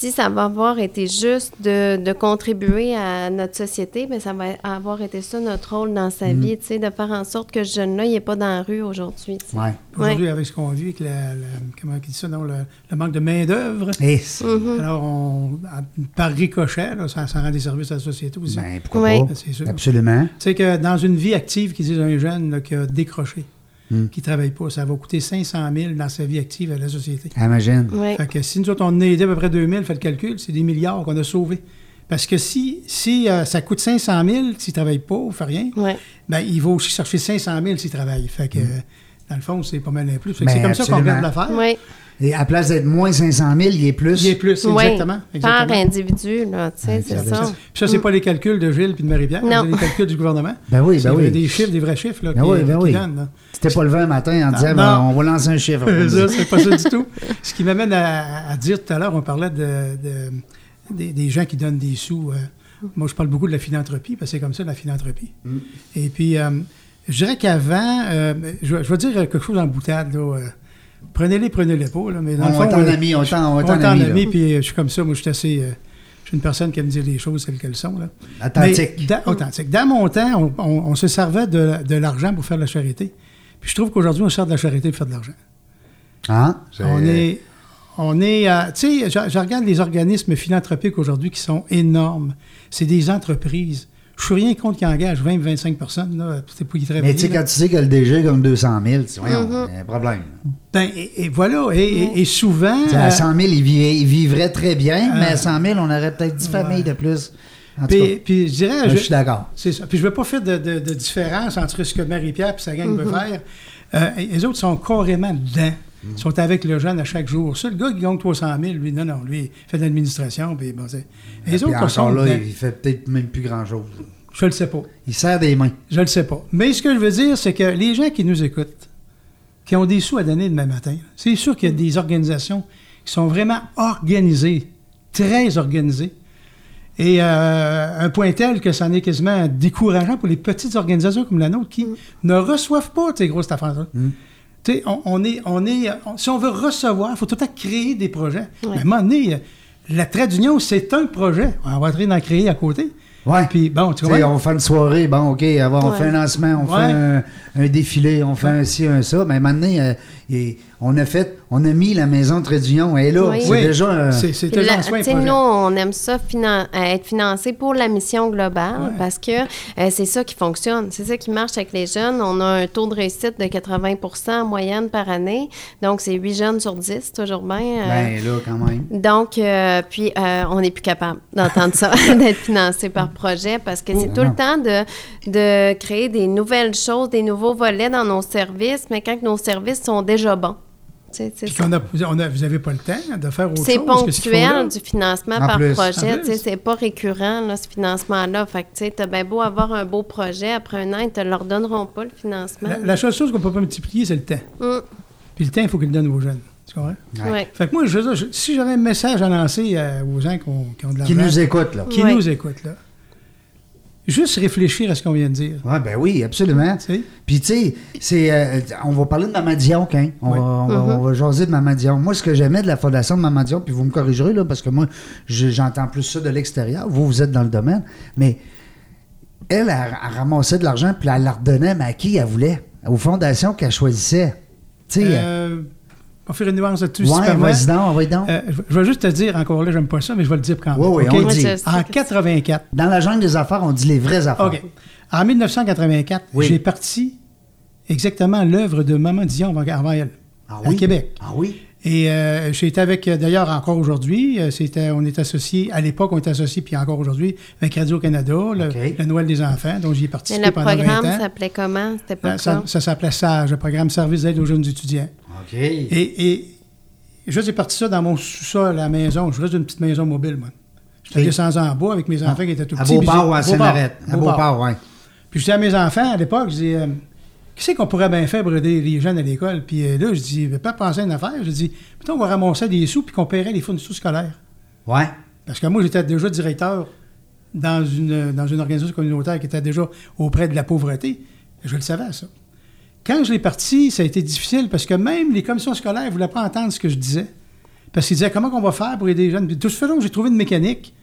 si ça va avoir été juste de, de contribuer à notre société, bien, ça va avoir été ça notre rôle dans sa vie, tu sais, de faire en sorte que ce jeune-là, il n'est pas dans la rue aujourd'hui. Ouais. Aujourd'hui, avec ce qu'on vit, avec la, la- comment on dit ça, non, le, le manque de main-d'œuvre, c'est- Mm-hmm. alors on, à- par ricochet, là, ça, ça rend des services à la société aussi. ben, pourquoi Oui. pas? C'est sûr. Absolument. Tu sais que dans une vie active, qui disent un jeune là, qui a décroché, Hmm. qui ne travaille pas, ça va coûter 500 000 dans sa vie active à la société. Imagine. Oui. Fait que si nous autres, on a aidé à peu près 2000, fait le calcul, c'est des milliards qu'on a sauvés. Parce que si, si euh, ça coûte 500 000 s'il ne travaille pas ou fait rien, Oui. ben, il va aussi chercher 500 000 s'il travaille. Fait que, dans le fond, c'est pas mal un plus. Que Ben, c'est comme ça qu'on regarde l'affaire. Oui. Et à place d'être moins 500 000, il est plus. Il est plus, Oui. exactement. Par individu, là, tu sais, c'est ça. Puis ça, c'est pas les calculs de Gilles puis de Marie-Pierre, Non. c'est les calculs du gouvernement. Ben oui, ben C'est oui. des chiffres, des vrais chiffres là, Ben qui, oui, ben qui oui. donnent. C'était pas levé un matin en disant, non. ben, on va lancer un chiffre. c'est pas ça du tout. Ce qui m'amène à, à dire tout à l'heure, on parlait de, de- des, des gens qui donnent des sous. euh, moi, je parle beaucoup de la philanthropie, parce que c'est comme ça, la philanthropie. Et puis, euh, je dirais qu'avant, euh, je, je vais dire quelque chose en boutade, là. Prenez-les, prenez-les pas, là, mais dans On le fond... est en ami, on est en- on est on en ami, puis euh, je suis comme ça, moi, je suis assez... euh, je suis une personne qui aime dire les choses telles qu'elles sont, là. Authentique. Mais authentique. Dans mon temps, on, on- on se servait de, de l'argent pour faire de la charité. Puis je trouve qu'aujourd'hui, on sert de la charité pour faire de l'argent. Hein? On est. On est. euh, tu sais, je, je regarde les organismes philanthropiques aujourd'hui qui sont énormes. C'est des entreprises. Je suis rien contre qui engagent 20-25 personnes, là. C'est pour y travailler. Mais tu sais, quand tu sais que le DG comme 200 000, tu dis, voyons, Mm-hmm. il y a un problème. Ben, et, et voilà. Et, et- et souvent. À euh, 100 000, il, il vivrait très bien, mais Euh, à 100 000, on aurait peut-être 10 familles de plus. En tout puis, cas, puis je dirais. je je- suis d'accord. C'est ça. Puis je ne veux pas faire de, de- de différence entre ce que Marie-Pierre et sa gang Mm-hmm. veut faire. Euh, les autres sont carrément dedans. Ils sont avec le jeune à chaque jour. Ça, le gars qui gagne 300 000, lui, non, non, lui, il fait de l'administration. Puis bon, c'est- les Puis autres encore sont là, il fait peut-être même plus grand-chose. Je le sais pas. Il serre des mains. Je le sais pas. Mais ce que je veux dire, c'est que les gens qui nous écoutent, qui ont des sous à donner demain matin, c'est sûr qu'il y a des organisations qui sont vraiment organisées, très organisées. Et euh, un point tel que ça en est quasiment décourageant pour les petites organisations comme la nôtre qui ne reçoivent pas ces grosses affaires-là. Tu sais, on, on est, on est, on- si on veut recevoir, il faut tout temps créer des projets. Ouais. Mais à un moment donné, la trait d'union, c'est un projet. On va train d'en créer à côté. Ouais. Puis bon, tu vois. on fait une soirée, bon, OK, on Ouais. fait un lancement, on Ouais. fait un, un défilé, on fait un ci, un ça. Mais maintenant, euh, il- on a fait, on a mis la maison de Trédunion. Et là, Oui. c'est Oui. déjà un- C'est déjà en soin, tu sais, projet. nous, on aime ça finan- euh, être financé pour la mission globale Ouais. parce que euh, c'est ça qui fonctionne. C'est ça qui marche avec les jeunes. On a un taux de réussite de 80% en moyenne par année. Donc, c'est 8 jeunes sur 10, toujours bien. euh, Ben là, quand même. donc, euh, puis, euh, on n'est plus capable d'entendre ça, d'être financé par projet parce que c'est Oh, tout non. le temps de, de créer des nouvelles choses, des nouveaux volets dans nos services, mais quand nos services sont déjà bons. Tu sais, c'est Puis ça. qu'on a, on a- vous n'avez pas le temps de faire autre C'est chose que ce qu'ils font là. ponctuel du financement En par plus. Projet. sais, C'est pas récurrent, là, ce financement-là. Fait que, tu sais, t'as bien beau avoir un beau projet, après un an, ils te leur donneront pas le financement. La, la seule chose qu'on ne peut pas multiplier, c'est le temps. Hum, Puis le temps, il faut qu'il le donne aux jeunes. Tu comprends? Ouais. ouais. Fait que moi, je veux dire, je- si j'avais un message à lancer euh, aux gens qui ont, qui ont de l'argent, Qui nous écoute, là. qui Ouais. nous écoutent, là, juste réfléchir à ce qu'on vient de dire. Ouais, ben oui, absolument. Puis, tu sais, c'est, euh, on va parler de Maman Dion, hein? On, Oui. va, on, va, on va jaser de Maman Dion. Moi, ce que j'aimais de la fondation de Maman Dion, puis vous me corrigerez, là, parce que moi, je- j'entends plus ça de l'extérieur. Vous, vous êtes dans le domaine. Mais elle, elle, elle ramassait de l'argent, puis elle la redonnait, mais à qui elle voulait? Aux fondations qu'elle choisissait. Tu sais, Euh, on va faire une nuance là-dessus, ouais, vas-y donc, vas-y donc. Euh, je vais juste te dire, encore là, j'aime pas ça, mais je vais le dire quand même. Oui, oui, OK? on le dit. En que- 84, Dans la jungle des affaires, on dit les vraies affaires. OK. En 1984, Oui. j'ai parti exactement l'œuvre de Maman Dion avant, elle, Ah à oui? Québec. Ah oui? Et euh, j'ai été avec, euh, d'ailleurs, encore aujourd'hui, c'était, on est associé, à l'époque, on est associé, puis encore aujourd'hui, avec Radio-Canada, le, le Noël des enfants, dont j'y ai participé le pendant programme 20 ans. s'appelait comment? C'était pas ça, ça s'appelait SAGE, le programme Service d'aide aux jeunes étudiants. OK. Et, et je j'ai parti ça dans mon sous-sol à la maison. Je reste d'une petite maison mobile, moi. J'étais descendu en bois avec mes enfants qui étaient tout à petits. puis Beauport ou à. Saint-Arrête? À Beauport. Oui. Puis je dis à mes enfants à l'époque, je dis, euh, qu'est-ce qu'on pourrait bien faire pour aider les jeunes à l'école? Puis euh, là, je dis, je vais pas penser à une affaire. Je dis, peut-être on va ramasser des sous puis qu'on paierait les fournitures scolaires. Ouais. Parce que moi, j'étais déjà directeur dans une, dans une organisation communautaire qui était déjà auprès de la pauvreté. Je le savais, ça. Quand je l'ai parti, ça a été difficile parce que même les commissions scolaires ne voulaient pas entendre ce que je disais. Parce qu'ils disaient comment on va faire pour aider les jeunes? Puis tout ce fait, j'ai trouvé une mécanique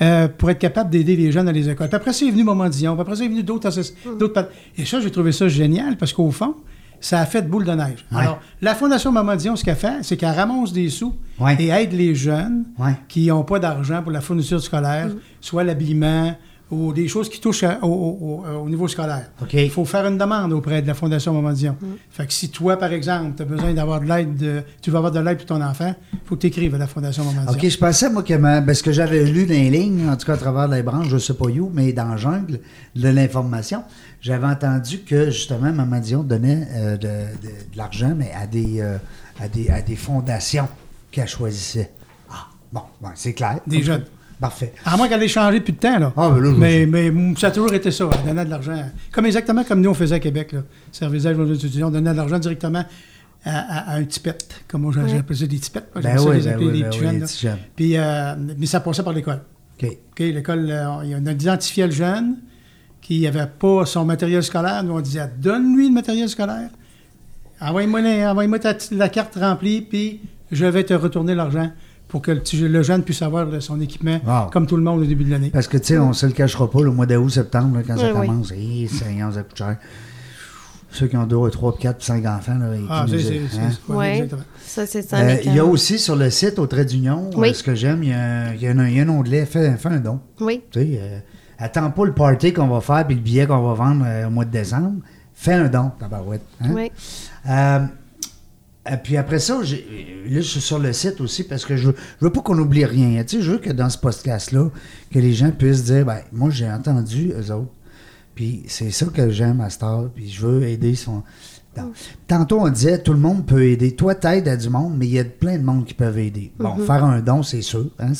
euh, pour être capable d'aider les jeunes dans les écoles. Puis après, c'est venu Moment Dion. Puis après, c'est venu d'autres associ- d'autres Et ça, j'ai trouvé ça génial parce qu'au fond, ça a fait boule de neige. Ouais. Alors, la Fondation Maman Dion, ce qu'elle fait, c'est qu'elle ramasse des sous Ouais. et aide les jeunes Ouais. qui n'ont pas d'argent pour la fourniture scolaire, soit l'habillement ou des choses qui touchent à- au, au- au- au niveau scolaire. Il faut faire une demande auprès de la Fondation Maman Dion. Fait que si toi, par exemple, tu as besoin d'avoir de l'aide, de- tu veux avoir de l'aide pour ton enfant, il faut que tu écrives à la Fondation Maman Dion. OK, je pensais, moi, que ma- ben, ce que j'avais lu dans les lignes, en tout cas à travers les branches, je sais pas où, mais dans jungle de l'information, j'avais entendu que, justement, Maman Dion donnait euh, de, de- de l'argent, mais à des, euh, à des, à des fondations qu'elle choisissait. Ah, bon, c'est clair. Des jeunes. Parfait. À moins qu'elle ait changé depuis de temps, là. Ah, ben là, je- mais, mais mm, ça a toujours été ça, elle donnait de l'argent. Comme exactement comme nous, on faisait à Québec, là. Service d'aide aux étudiants, on donnait de l'argent directement à, à- à un tipette, comme moi j'ai- j'appelais ça des tipettes. Ben ça oui, les ben oui, les ben petits oui, jeunes, petits. Puis, euh, mais ça passait par l'école. OK. OK, l'école, euh, on a identifié le jeune qui n'avait pas son matériel scolaire. Nous, on disait, donne-lui le matériel scolaire. Envoie-moi, la carte remplie, puis je vais te retourner l'argent pour que le, petit- le jeune puisse avoir son équipement Wow. comme tout le monde au début de l'année. Parce que, tu sais, on se le cachera pas, le mois d'août, septembre, là, quand ça Oui, oui. commence, hé, Seigneur, ça coûte cher. Ceux qui ont deux, trois, quatre, cinq enfants, là, Ah, c'est, hein? ouais, ça, c'est ça. Euh, il y a aussi sur le site, au Trait d'Union, Oui. euh, ce que j'aime, il y a, y un, il y a un onglet, fais, fais un don. Oui, Tu sais, euh, attends pas le party qu'on va faire puis le billet qu'on va vendre euh, au mois de décembre. Fais un don, tabarouette. hein? oui. Et puis après ça, là, je suis sur le site aussi parce que je veux, je veux pas qu'on oublie rien. Tu sais, je veux que dans ce podcast-là, que les gens puissent dire, ben, moi, j'ai entendu eux autres. Puis c'est ça que j'aime à Star, puis je veux aider son... Tant- Tantôt, on disait, tout le monde peut aider. Toi, t'aides à du monde, mais il y a plein de monde qui peuvent aider. Bon, faire un don, c'est sûr. hein,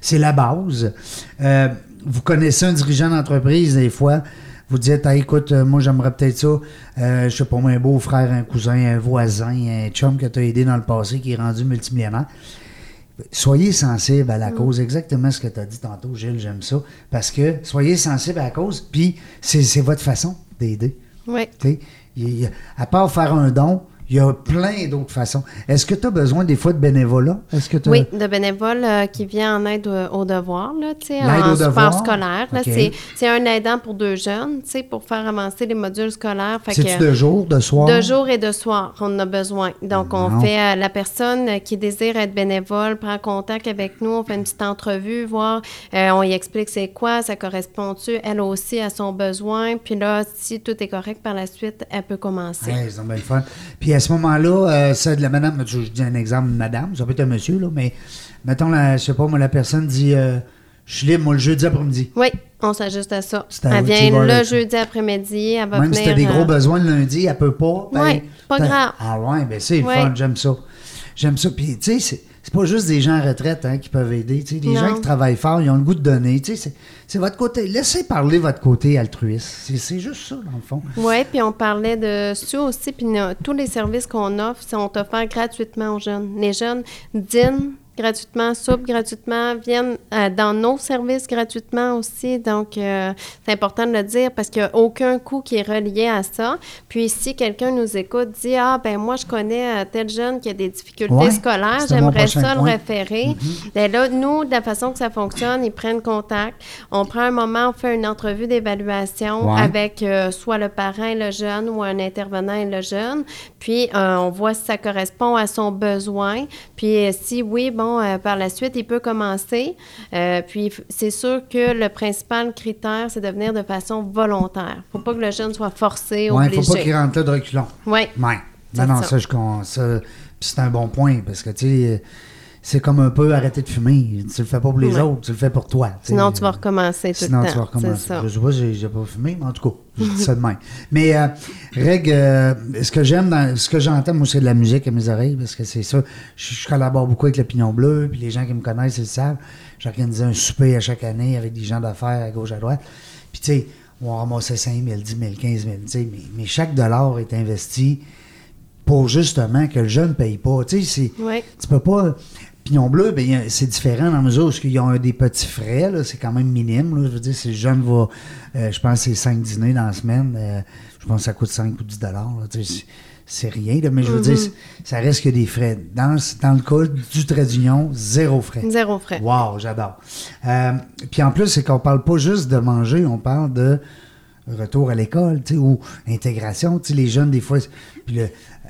c'est la base. Euh, vous connaissez un dirigeant d'entreprise, des fois, vous dites, Ah, écoute, euh, moi, j'aimerais peut-être ça. Euh, je sais pas, moi, un beau-frère, un cousin, un voisin, un chum que tu as aidé dans le passé qui est rendu multimillionnaire. Soyez sensible à la cause, exactement ce que tu as dit tantôt, Gilles, j'aime ça. Parce que soyez sensible à la cause, puis c'est, votre façon d'aider. Oui. À part faire un don, Il y a plein d'autres façons. Est-ce que tu as besoin des fois de bénévolat? Est-ce que t'as- Oui, de bénévoles euh, qui vient en aide euh, aux devoirs, là, en devoirs? support scolaire. là, OK. c'est, c'est un aidant pour deux jeunes, pour faire avancer les modules scolaires. C'est-tu de jour, de soir? De jour et de soir, on en a besoin. Donc, on Non. fait euh, la personne qui désire être bénévole prend contact avec nous, on fait une petite entrevue, voir, euh, on y explique c'est quoi, ça correspond-tu, elle aussi à son besoin. Puis là, si tout est correct par la suite, elle peut commencer. Ouais, c'est bien le fun. Puis à ce moment-là, euh, c'est de la madame, je, dis un exemple de madame, ça peut être un monsieur, là, mais mettons, la, je sais pas, moi, la personne dit euh, Je suis libre, moi, le jeudi après-midi. Oui, on s'ajuste à ça. À Elle vient le là- jeudi après-midi, elle va Même si tu as des gros euh, besoins le lundi, elle peut pas. ben, Ouais, pas grave. Ah ouais, ben c'est Ouais. fun, j'aime ça. J'aime ça. Puis, tu sais, c'est- pas juste des gens en retraite hein, qui peuvent aider. Tu sais, des Non. gens qui travaillent fort, ils ont le goût de donner. Tu sais, c'est- votre côté. Laissez parler votre côté altruiste. C'est- C'est juste ça, dans le fond. Oui, puis on parlait de ça aussi, puis tous les services qu'on offre sont offerts gratuitement aux jeunes. Les jeunes dînent gratuitement, soupent gratuitement, viennent euh, dans nos services gratuitement aussi. Donc, euh, c'est important de le dire parce qu'il n'y a aucun coût qui est relié à ça. Puis, si quelqu'un nous écoute, dit Ah, ben moi, je connais euh, tel jeune qui a des difficultés Ouais, scolaires, j'aimerais ça le référer. Ben là, nous, de la façon que ça fonctionne, ils prennent contact. On prend un moment, on fait une entrevue d'évaluation Ouais. avec euh, soit le parent et le jeune ou un intervenant et le jeune. Puis, on voit si ça correspond à son besoin. Puis, si oui, bon, euh, par la suite, il peut commencer. Euh, puis, c'est sûr que le principal critère, c'est de venir de façon volontaire. faut pas que le jeune soit forcé, Ouais, faut pas obligé. qu'ils rentrent là de reculons. Oui. Ouais. Non, non, ça. ça, je c'est un bon point parce que, tu sais, c'est comme un peu arrêter de fumer. Tu le fais pas pour les Ouais. autres, tu le fais pour toi. Sinon, tu vas recommencer tout Sinon, le temps. tu vas recommencer. Ça. Je sais pas, j'ai, j'ai pas fumé, mais en tout cas, je dis ça de même. Mais, euh, Reg, euh, ce que j'aime, dans, ce que j'entends, moi, c'est de la musique à mes oreilles, parce que c'est ça. Je, je collabore beaucoup avec le Pignon Bleu, puis les gens qui me connaissent, ils le savent. J'organisais un souper à chaque année avec des gens d'affaires à gauche, à droite. Puis, tu sais, on ramassait 5 000, 10 000, 15 000, tu sais, mais, mais chaque dollar est investi pour justement que le jeune ne paye pas. Tu sais, c'est, tu peux pas. Pignon bleu, ben, c'est différent dans la mesure où ils ont des petits frais, là, c'est quand même minime. Là, je veux dire, si le jeune va, euh, je pense que c'est 5 dîners dans la semaine, euh, je pense que ça coûte 5 ou 10 dollars. C'est, rien, là, mais je veux dire, c'est- ça reste que des frais. Dans, dans le cas du trait d'union, zéro frais. Zéro frais. Wow, j'adore. Euh, puis en plus, c'est qu'on parle pas juste de manger, on parle de retour à l'école, tu sais, ou intégration. Tu sais, les jeunes, des fois, puis le-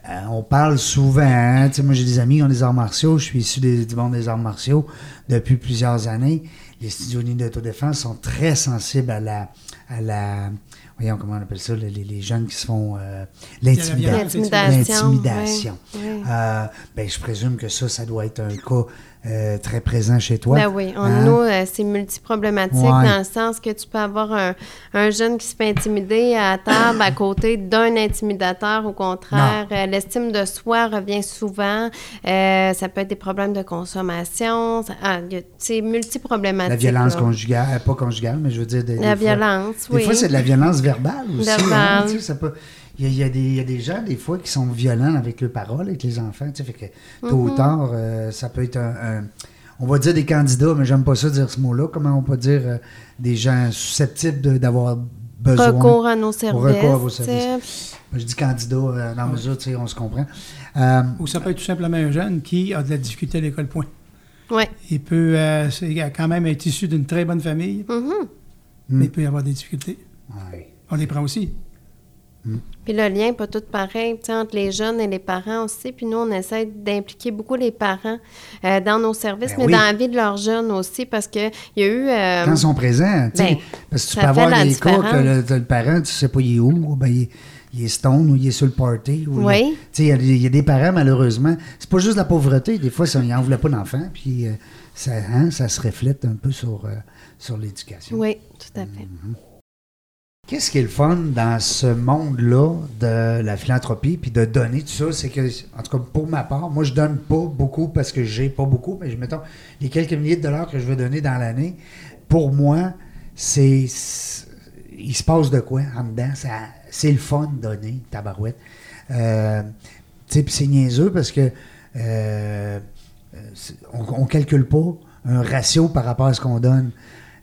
euh, on parle souvent, hein, tu sais, moi j'ai des amis qui ont des arts martiaux, je suis issu des, du monde des arts martiaux depuis plusieurs années. Les studios d'autodéfense sont très sensibles à la, à la, voyons comment on appelle ça, les, les jeunes qui se font euh, l'intimidation. L'intimidation. L'intimidation. oui, oui. Euh, ben, je présume que ça, ça doit être un cas euh, très présent chez toi. Ben oui, on, Hein? nous, euh, c'est multiproblématique Ouais. dans le sens que tu peux avoir un, un jeune qui se fait intimider à table à côté d'un intimidateur. Au contraire, Euh, l'estime de soi revient souvent. Ça peut être des problèmes de consommation. Ça- ah, c'est multiproblématique. La violence là. conjugale, pas conjugale, mais je veux dire. des- La des fois- violence, Des oui. fois, c'est de la violence verbale aussi. hein, Verbale. tu sais, ça peut- Il y, a, il y a des, il y a des gens, des fois, qui sont violents avec leurs paroles, avec les enfants. tu sais, Fait que tôt ou tard, euh, ça peut être un, un- On va dire des candidats, mais j'aime pas ça dire ce mot-là. Comment on peut dire euh, des gens susceptibles d'avoir besoin. Recours à nos services. recours à vos services. Je dis candidat euh, dans la mesure, tu sais, on se comprend. Euh, Ou ça peut être tout simplement un jeune qui a de la difficulté à l'école, point. Oui. Il peut euh, c'est- il a quand même être issu d'une très bonne famille, Mhm. mais il peut y avoir des difficultés. ouais. On les prend aussi. Puis le lien n'est pas tout pareil entre les jeunes et les parents aussi. Puis nous, on essaie d'impliquer beaucoup les parents euh, dans nos services, Ben mais oui. dans la vie de leurs jeunes aussi, parce qu'il y a eu... euh, Quand ils sont présents, ben, parce que tu peux avoir des cas que le, parent, tu sais pas il est où, ou ben, il, est- il est stone ou il est sur le party. Ou Oui. il- tu sais, il y a des- il y, a des parents, malheureusement, c'est pas juste la pauvreté, des fois, ça, ils n'en voulaient pas d'enfants, puis euh, ça, hein, ça se reflète un peu sur, euh, sur l'éducation. Oui, tout à fait. Qu'est-ce qui est le fun dans ce monde-là de la philanthropie puis de donner tout ça, c'est que, en tout cas pour ma part, moi je donne pas beaucoup parce que j'ai pas beaucoup, mais je mettons les quelques milliers de dollars que je veux donner dans l'année, pour moi, c'est il se passe de quoi en dedans, c'est le fun de donner, tabarouette. Euh, tu sais, c'est niaiseux parce que euh, euh, on, on calcule pas un ratio par rapport à ce qu'on donne.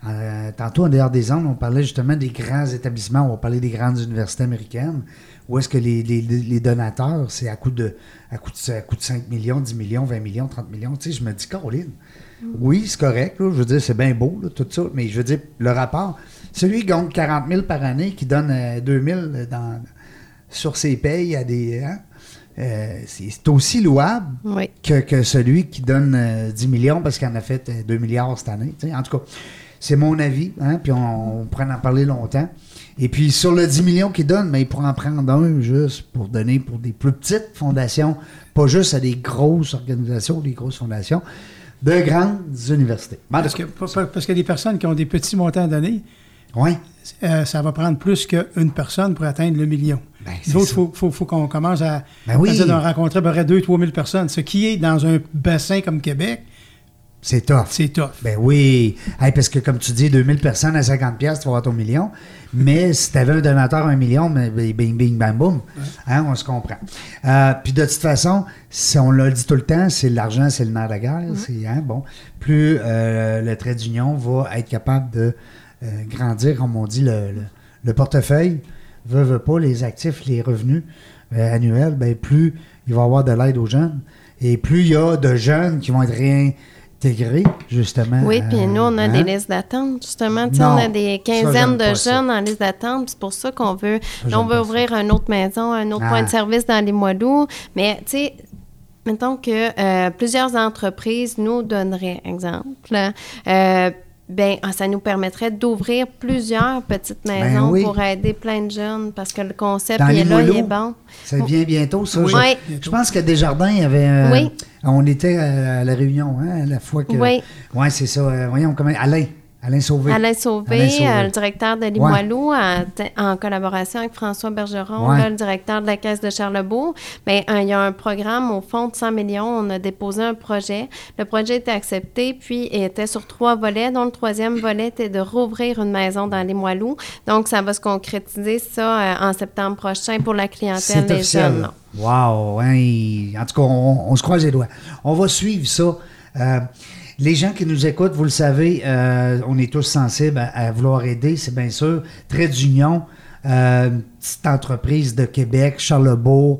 Euh, tantôt, en dehors des ondes, on parlait justement des grands établissements, on parler des grandes universités américaines, où est-ce que les, les- les donateurs, c'est à coût, de, à, coût de, à coût de 5 millions, 10 millions, 20 millions, 30 millions. Tu sais, je me dis, Caroline, oui, c'est correct, là, je veux dire, c'est bien beau, là, tout ça, mais je veux dire, le rapport, celui qui gagne 40 000 par année, qui donne euh, 2 000 dans, sur ses payes à des... hein, euh, c'est aussi louable Oui. que, que celui qui donne euh, 10 millions parce qu'il en a fait euh, 2 milliards cette année. tu sais. En tout cas, c'est mon avis, hein, puis on, on pourrait en parler longtemps. Et puis sur le 10 millions qu'il donne, mais il pourrait en prendre un juste pour donner pour des plus petites fondations, pas juste à des grosses organisations, des grosses fondations, de grandes universités. Parce que y a des personnes qui ont des petits montants à donner, ouais. euh, ça va prendre plus qu'une personne pour atteindre le million. Ben, c'est Nous autres, ça. il faut, faut- faut qu'on commence à, Ben oui. à dire d'en rencontrer à peu près 2-3 000 personnes. Ce qui est dans un bassin comme Québec, C'est tough. c'est tough. Ben oui. Hey, parce que comme tu dis, 2000 personnes à 50 pièces, tu vas avoir ton million. Mais si tu avais un donateur à un million, ben, ben, bing, bing, bam, boum. Hein, on se comprend. Euh, puis de toute façon, si on l'a dit tout le temps, c'est l'argent, c'est le nerf de la guerre. C'est, hein, bon, plus euh, le trait d'union va être capable de euh, grandir, comme on dit, le, le- le portefeuille, veut, veut pas, les actifs, les revenus euh, annuels, ben, plus il va y avoir de l'aide aux jeunes. Et plus il y a de jeunes qui vont être justement. Oui, puis euh, nous, on a hein. des listes d'attente, justement. Tu sais, on a des quinzaines de ça. jeunes en liste d'attente. C'est pour ça qu'on veut, on veut ouvrir une autre maison, un autre Ah. point de service dans les Moilous. Mais, tu sais, mettons que euh, plusieurs entreprises nous donneraient, exemple, euh, ben, ah, ça nous permettrait d'ouvrir plusieurs petites maisons Ben oui. pour aider plein de jeunes parce que le concept, il est là, il est bon. Ça vient bientôt, ça. Oui. Je, Oui. je pense que Desjardins, il y avait. euh, Oui. On était à la réunion, hein, la fois que. Oui. Oui, c'est ça. euh, voyons comment. Alain. Alain Sauvé. Alain Sauvé, Alain Sauvé. euh, le directeur de Limoilou, en, en collaboration avec François Bergeron, Ouais. là, le directeur de la Caisse de Charlebourg. Bien, un- il y a un programme au fond de 100 millions. On a déposé un projet. Le projet était accepté, puis il était sur trois volets, dont le troisième volet était de rouvrir une maison dans Limoilou. Donc, ça va se concrétiser, ça, euh, en septembre prochain pour la clientèle des officiel. jeunes. Wow! hein, en tout cas, on, on se croise les doigts. On va suivre ça. Euh, les gens qui nous écoutent, vous le savez, euh, on est tous sensibles à, à vouloir aider, c'est bien sûr. Trait d'Union, euh, petite entreprise de Québec, Charlebourg,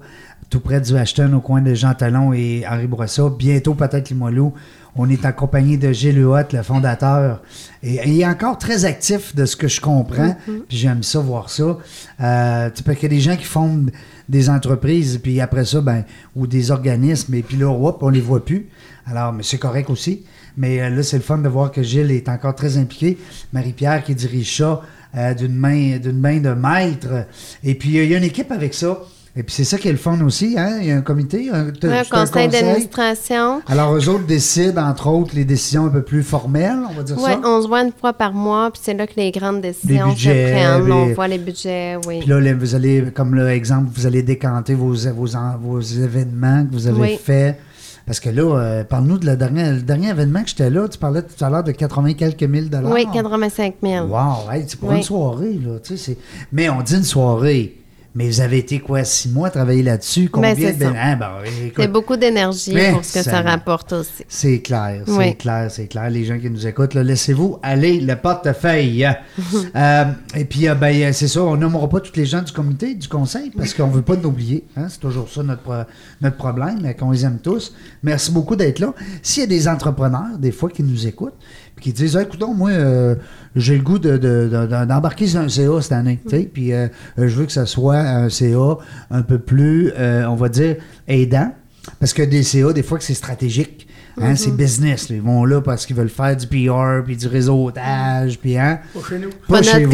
tout près du Ashton, au coin de Jean Talon et Henri Bourassa. Bientôt, peut-être Limoilou. On est en compagnie de Gilles Huot, le fondateur. Et, il est encore très actif de ce que je comprends. Puis j'aime ça, voir ça. Euh, tu sais, parce qu'il y a des gens qui fondent des entreprises, puis après ça, ben, ou des organismes, et puis là, hop, on les voit plus. Alors, mais c'est correct aussi. Mais euh, là, c'est le fun de voir que Gilles est encore très impliqué. Marie-Pierre qui dirige ça euh, d'une main, d'une main de maître. Et puis, euh, il y a une équipe avec ça. Et puis, c'est ça qui est le fun aussi. Hein? Il y a un comité. Un, conseil d'administration. alors, eux autres décident, entre autres, les décisions un peu plus formelles, on va dire Oui, ça. on se voit une fois par mois, puis c'est là que les grandes décisions budgets, se prennent. On les- voit les budgets, oui. Puis là, vous allez, comme l'exemple, vous allez décanter vos, vos, en- vos événements que vous avez Oui. faits. Parce que là, euh, parle-nous de la dernière, le dernier événement que j'étais là. Tu parlais tout à l'heure de 80 quelques mille dollars. Oui, 85 000. Wow, hey, c'est pour Oui. une soirée, là. tu sais, c'est- Mais on dit une soirée. Mais vous avez été quoi, six mois à travailler là-dessus? Combien Ben, c'est de- hein, écoute, beaucoup d'énergie pour ce que ça ça- rapporte aussi. C'est clair, c'est Oui. clair, c'est clair. Les gens qui nous écoutent, là, laissez-vous aller le portefeuille. Euh, et puis, euh, ben, euh, c'est ça, on nommera pas tous les gens du comité, du conseil, parce qu'on veut pas nous oublier. hein. C'est toujours ça notre, pro- notre problème, qu'on les aime tous. Merci beaucoup d'être là. S'il y a des entrepreneurs, des fois, qui nous écoutent, puis qui disent, écoutons, moi, euh, j'ai le goût de- de- de- d'embarquer sur un CA cette année, sais, puis euh, euh, je veux que ça soit un CA un peu plus, euh, on va dire, aidant. Parce que des CA, des fois, que c'est stratégique. Hein, C'est business. là. Ils vont là parce qu'ils veulent faire du PR, puis du réseautage, puis hein. Pas chez nous. Pas Pas chez vous.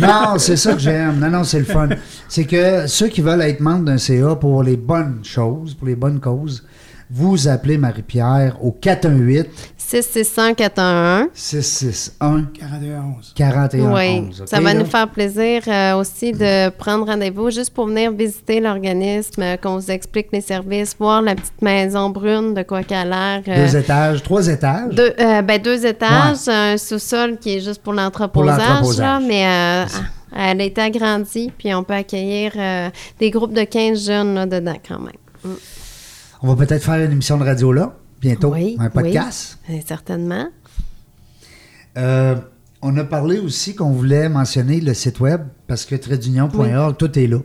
non, c'est ça que j'aime. Non, non, c'est le fun. C'est que ceux qui veulent être membres d'un CA pour les bonnes choses, pour les bonnes causes, vous appelez Marie-Pierre au 418 661 411 661 41-11. 41 Oui, 11. ça va là? nous faire plaisir euh, aussi de prendre rendez-vous juste pour venir visiter l'organisme, euh, qu'on vous explique les services, voir la petite maison brune, de quoi qu'elle a l'air. euh, Deux étages, trois étages? deux, ben, deux étages, un sous-sol qui est juste pour l'entreposage, là, mais euh, elle a été agrandie, puis on peut accueillir des groupes de 15 jeunes là, dedans quand même. On va peut-être faire une émission de radio là, bientôt. Oui, un podcast. oui, euh, certainement. Euh, On a parlé aussi qu'on voulait mentionner le site web parce que tradeunion.org, tout est là.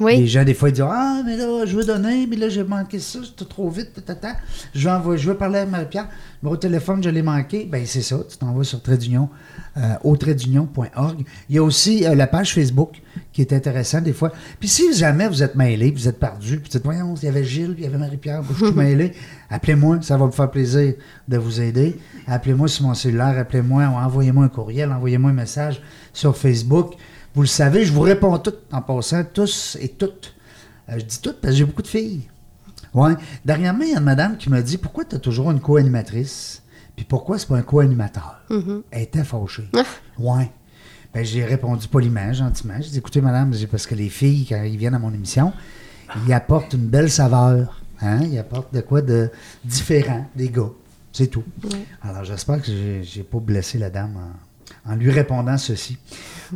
Oui. Les gens, des fois, ils disent Ah, mais là, je veux donner, mais là, j'ai manqué ça, c'était trop vite, tata. Je veux, envoyer- je veux parler à Marie-Pierre. Mon téléphone, je l'ai manqué. Ben, c'est ça, tu t'envoies sur tradeunion, euh, au tradeunion.org. Il y a aussi euh, la page Facebook qui est intéressante des fois. Puis si jamais vous êtes mêlé, vous êtes perdu, puis vous dites Voyons, il y avait Gilles, puis il y avait Marie-Pierre, je suis mêlé, appelez-moi, ça va me faire plaisir de vous aider. Appelez-moi sur mon cellulaire, appelez-moi, envoyez-moi un courriel, envoyez-moi un message sur Facebook. Vous le savez, je vous réponds tout en passant, tous et toutes. Euh, je dis toutes parce que j'ai beaucoup de filles. Ouais. Dernièrement, il y a une madame qui m'a dit Pourquoi tu as toujours une co-animatrice Puis pourquoi c'est pas un co-animateur? Elle était fâchée. Ouais. Ben, j'ai répondu poliment, gentiment. J'ai dit Écoutez, madame, parce que les filles, quand ils viennent à mon émission, ils apportent une belle saveur. Hein? Ils apportent de quoi de différent des gars. C'est tout. Alors, j'espère que j'ai pas blessé la dame en, en lui répondant ceci.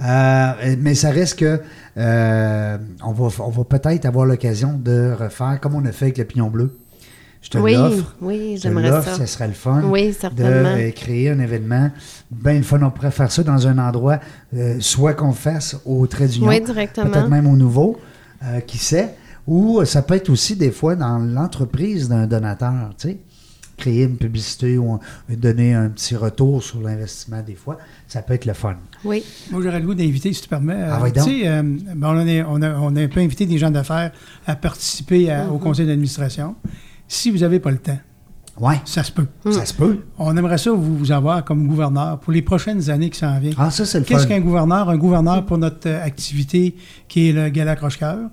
Euh, mais ça reste que euh, on va, on va peut-être avoir l'occasion de refaire comme on a fait avec le pignon bleu. Je te Oui, l'offre. oui, j'aimerais ça. Ce serait le fun. Oui, De certainement. créer un événement. Ben le fun, on pourrait faire ça dans un endroit, euh, soit qu'on le fasse au trait d'union, Oui, directement. peut-être même au nouveau, qui sait, ou ça peut être aussi des fois dans l'entreprise d'un donateur, tu sais, créer une publicité ou un- donner un petit retour sur l'investissement des fois, ça peut être le fun. Oui. Moi, j'aurais le goût d'inviter, si tu permets. euh, Ah, donc. sais, euh, ben, on, a, on, a, on a un peu invité des gens d'affaires à participer à- Mm-hmm. au conseil d'administration. Si vous n'avez pas le temps, Ouais, ça se peut. Mm. ça se peut. On aimerait ça vous, vous avoir comme gouverneur pour les prochaines années qui s'en viennent. Ah, ça, c'est le Qu'est-ce qu'un gouverneur? Un gouverneur pour notre euh, activité qui est le Gala Croche-Cœur.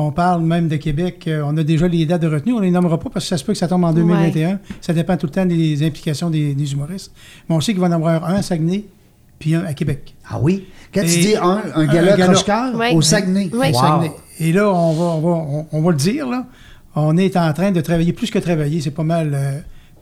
On parle même de Québec. euh, on a déjà les dates de retenue. On ne les nommera pas parce que ça se peut que ça tombe en 2021. Ça dépend tout le temps des implications des, des humoristes. Mais on sait qu'il va y en avoir un à Saguenay puis un à Québec. Ah oui? Quand tu dis un, un un gala gala. croche-cœur Oui. au Saguenay. Oui. Au Wow. Saguenay. Et là, on va, on, va, on, on va le dire, là. On est en train de travailler, plus que travailler, c'est pas mal, euh,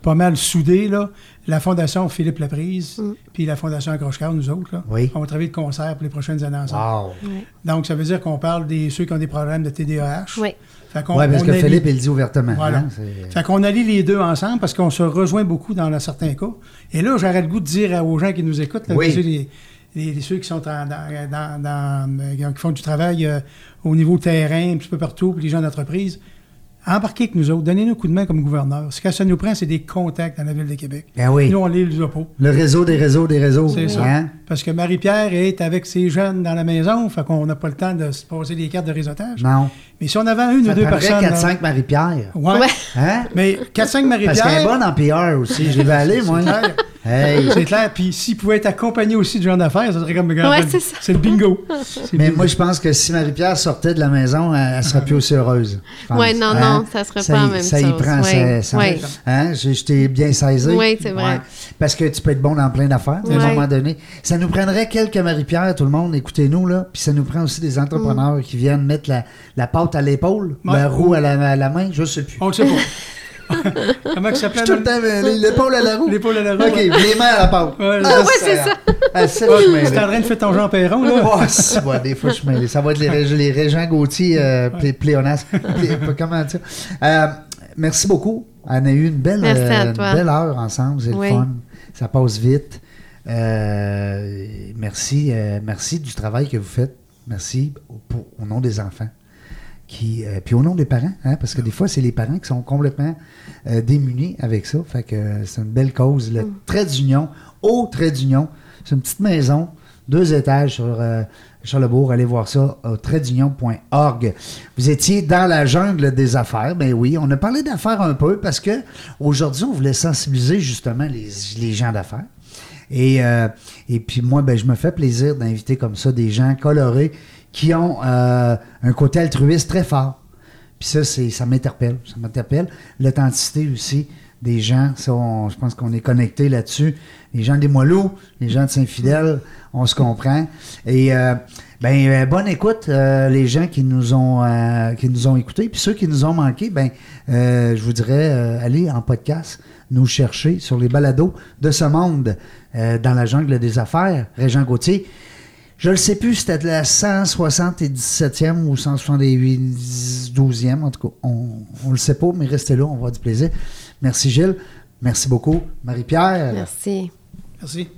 pas mal soudé, là. La Fondation Philippe Laprise, puis la Fondation Accroche-Cœur, nous autres, là. Oui. On va travailler de concert pour les prochaines années ensemble. Wow. Donc, ça veut dire qu'on parle des ceux qui ont des problèmes de TDAH. Oui. Fait qu'on- Oui, parce on que allie- Philippe, il le dit ouvertement. Voilà. hein, c'est- Fait qu'on allie les deux ensemble parce qu'on se rejoint beaucoup dans certains cas. Et là, j'aurais le goût de dire aux gens qui nous écoutent, là, Oui. ceux, les, les- les- ceux qui sont en- dans, dans- dans- euh, qui font du travail euh, au niveau terrain, un petit peu partout, puis les gens d'entreprise, embarquez avec nous autres, donnez-nous un coup de main comme gouverneur. Ce que ça nous prend, c'est des contacts dans la ville de Québec. Ben oui. Nous, on les les pas. Le réseau des réseaux des réseaux. C'est ça. hein? Parce que Marie-Pierre est avec ses jeunes dans la maison, fait qu'on n'a pas le temps de se poser des cartes de réseautage. Non. Mais si on avait une Ça ou deux personnes... là- 4-5 Marie-Pierre. Ouais. Ouais. Hein? Mais 4-5 Parce qu'elle est Marie-Pierre... bonne en PR aussi. J'y vais aller, moi. C'est clair. Hey. C'est clair. Puis s'il pouvait être accompagné aussi de gens d'affaires, ça serait comme Ouais, c'est ça. C'est le bingo. Mais bingo. moi, je pense que si Marie-Pierre sortait de la maison, elle, elle serait plus aussi heureuse. je pense. Ouais, non, non, ça serait pas y- la même ça y chose. prend, Ouais, ça- ça- ouais. hein, je, je t'ai bien saisi. Ouais, c'est vrai. Parce que tu peux être bon dans plein d'affaires, à un moment donné. Ça nous prendrait quelques Marie-Pierre, tout le monde, écoutez-nous, là. Puis ça nous prend aussi des entrepreneurs qui viennent mettre la, la pâte à l'épaule, Ouais. la roue à la, à la main, je sais plus. On le sait pas. Comment ça Je s'appelle? suis tout le temps l'épaule à la roue. L'épaule à la roue. OK, les mains à la pâte. Ouais, Ah, ouais, c'est ça. Ah, c'est Ouais, je Tu m'aide. es en train de faire ton Jean Perron, là? Oh, si, ouais, des fois, je suis mêlé. Ça va être les, Rég- les Régents Gauthier euh, plé- comment dire? Euh, merci beaucoup. On a eu une belle, euh, une toi. belle heure ensemble. C'est Oui. le fun. Ça passe vite. Euh, merci, euh, merci du travail que vous faites. Merci pour- au nom des enfants. Qui, euh, puis au nom des parents, hein, parce que des fois, c'est les parents qui sont complètement euh, démunis avec ça. Fait que euh, c'est une belle cause. Le trait d'union, au trait d'union, c'est une petite maison, deux étages sur euh, Charlebourg. Allez voir ça au traitdunion.org. Vous étiez dans la jungle des affaires. Ben oui, on a parlé d'affaires un peu parce que aujourd'hui, on voulait sensibiliser justement les, les gens d'affaires. Et, euh, et puis moi, ben, je me fais plaisir d'inviter comme ça des gens colorés qui ont euh, un côté altruiste très fort. Puis ça, c'est, ça m'interpelle. Ça m'interpelle. L'authenticité aussi des gens, ça, on- je pense qu'on est connecté là-dessus. Les gens des Moiloux, les gens de Saint-Fidèle, on se comprend. Et euh, ben, euh, bonne écoute, euh, les gens qui nous ont euh, qui nous ont écoutés. Puis ceux qui nous ont manqué, ben, euh, je vous dirais, euh, allez en podcast nous chercher sur les balados de ce monde dans la jungle des affaires. Régent Gauthier. Je le sais plus, c'était de la 177e ou 178e, en tout cas, on ne le sait pas, mais restez là, on va avoir du plaisir. Merci Gilles, merci beaucoup. Marie-Pierre, Merci. Merci.